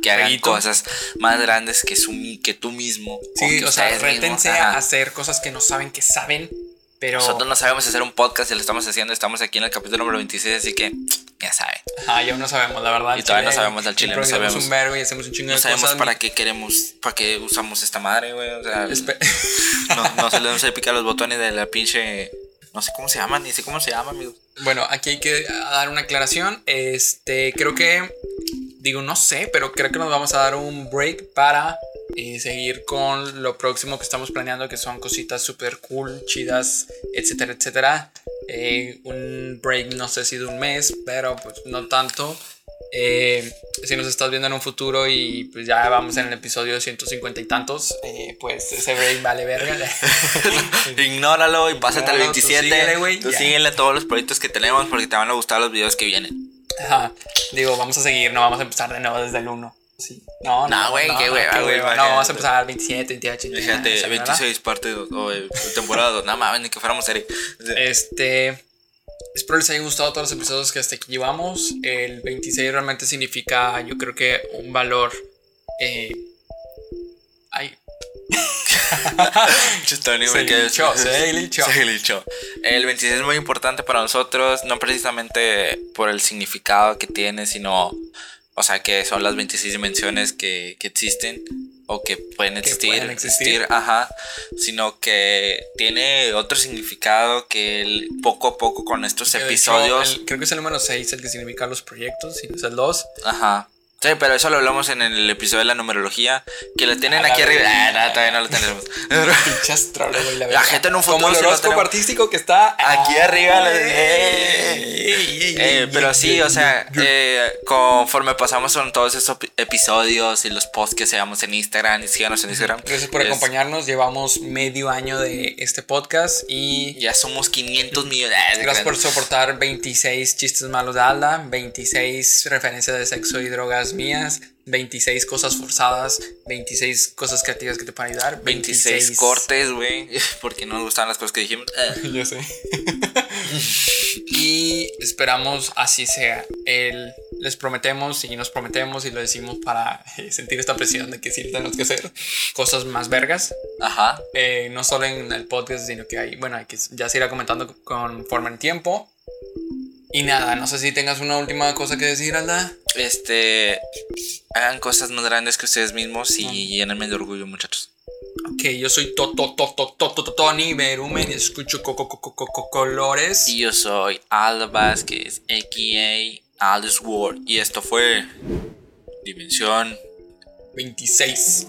C: que hagan cosas más grandes que, su, que tú mismo.
A: sí,
C: que
A: o sea, rétense a hacer cosas que no saben que saben, pero...
C: Nosotros no sabemos hacer un podcast y lo estamos haciendo. Estamos aquí en el capítulo número 26, así que ya saben.
A: Ajá, ya no sabemos, la verdad.
C: Y todavía no sabemos al chile, no sabemos.
A: un verbo y hacemos un chingo
C: No
A: de
C: sabemos
A: cosas.
C: para qué queremos, para qué usamos esta madre, güey. O sea, (laughs)
A: Espe- (laughs)
C: no, no se le no se le pica los botones de la pinche. No sé cómo se llama, ni sé cómo se llama, amigos.
A: bueno, aquí hay que dar una aclaración. Este, creo que, digo, no sé, pero creo que nos vamos a dar un break para eh, seguir con lo próximo que estamos planeando, que son cositas súper cool, chidas, etcétera, etcétera. Eh, un break, no sé si de un mes, pero pues no tanto. Eh, si nos estás viendo en un futuro y pues ya vamos en el episodio 150 y tantos, eh, pues ese break vale verga. (laughs)
C: Ignóralo y pásate al
A: Ignóralo, tú
C: 27.
A: síguele, güey,
C: Tú síguele todos los proyectos que tenemos porque te van a gustar los videos que vienen.
A: Ajá. Digo, vamos a seguir, no vamos a empezar de nuevo desde el 1. Sí. No,
C: No, güey, qué hueva, güey.
A: No, vamos a empezar 27, 28, 29,
C: Fíjate,
A: ¿sabes, verdad?
C: 26 parte dos, o eh, temporada 2. Nada más, ni que fuéramos serie.
A: Este. Espero les hayan gustado todos los episodios que hasta aquí llevamos. El 26 realmente significa, yo creo que un valor. Eh, ay. (laughs) (laughs)
C: El 26 es muy importante para nosotros, no precisamente por el significado que tiene, sino, o sea, que son las 26 dimensiones que, que existen o que pueden
A: Que
C: existir,
A: pueden existir.
C: ajá, sino que tiene otro significado que el- poco a poco con estos
A: hecho,
C: episodios,
A: el- creo que es el número 6 el que significa los proyectos, no es el 2.
C: ajá, Sí, pero eso lo hablamos en el episodio de la numerología. Que lo tienen
A: la
C: aquí arriba. Ah, no, todavía no lo tenemos. (laughs)
A: La
C: La
A: verga.
C: gente en un futuro
A: Como el horóscopo artístico que está
C: Aquí arriba. Eh, pero sí, o sea, eh, conforme pasamos con todos esos ep- episodios y los posts que hagamos en Instagram, y síganos en Instagram.
A: Gracias por acompañarnos. Llevamos medio año de este podcast y
C: Ya somos 500 millones. Ah,
A: gracias por soportar 26 chistes malos de Alda, 26 referencias de sexo y drogas mías, 26 cosas forzadas, 26 cosas creativas que te pueden ayudar,
C: 26 cortes, güey. (laughs) Porque no nos gustaban las cosas que dijimos. Eh. (laughs)
A: Yo sé. y esperamos así sea. El, les prometemos y nos prometemos y lo decimos para eh, sentir esta presión de que sí tenemos que hacer cosas más vergas.
C: Ajá.
A: Eh, no solo en el podcast, sino que hay, bueno, hay que ya se irá comentando conforme el tiempo. Y nada, no sé si tengas una última cosa que decir, Alda.
C: Este. Hagan cosas más grandes que ustedes mismos y llénenme de orgullo, muchachos.
A: Ok, yo soy to, to, to, to, to, to, to- Tony Berumen y escucho co, co, co, co, co- co- colores.
C: Y yo soy Alda Vázquez, a.k.a. Aldous Ward. Y esto fue. Dimensión.
A: 26.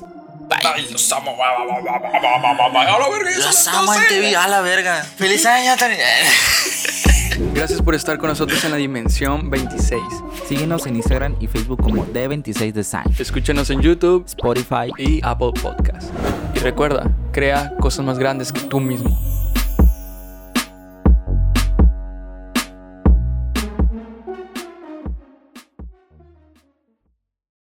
C: Bye.
A: Ay, los amo. A la verga,
C: Los amo en
A: 12.
C: TV, a la verga. ¡Feliz año, Tony! (laughs)
A: Gracias por estar con nosotros en la dimensión 26.
D: Síguenos en Instagram y Facebook como D26 Design,
A: Escúchanos en YouTube
D: Spotify
A: y Apple Podcast. Y recuerda, crea cosas más grandes que tú mismo.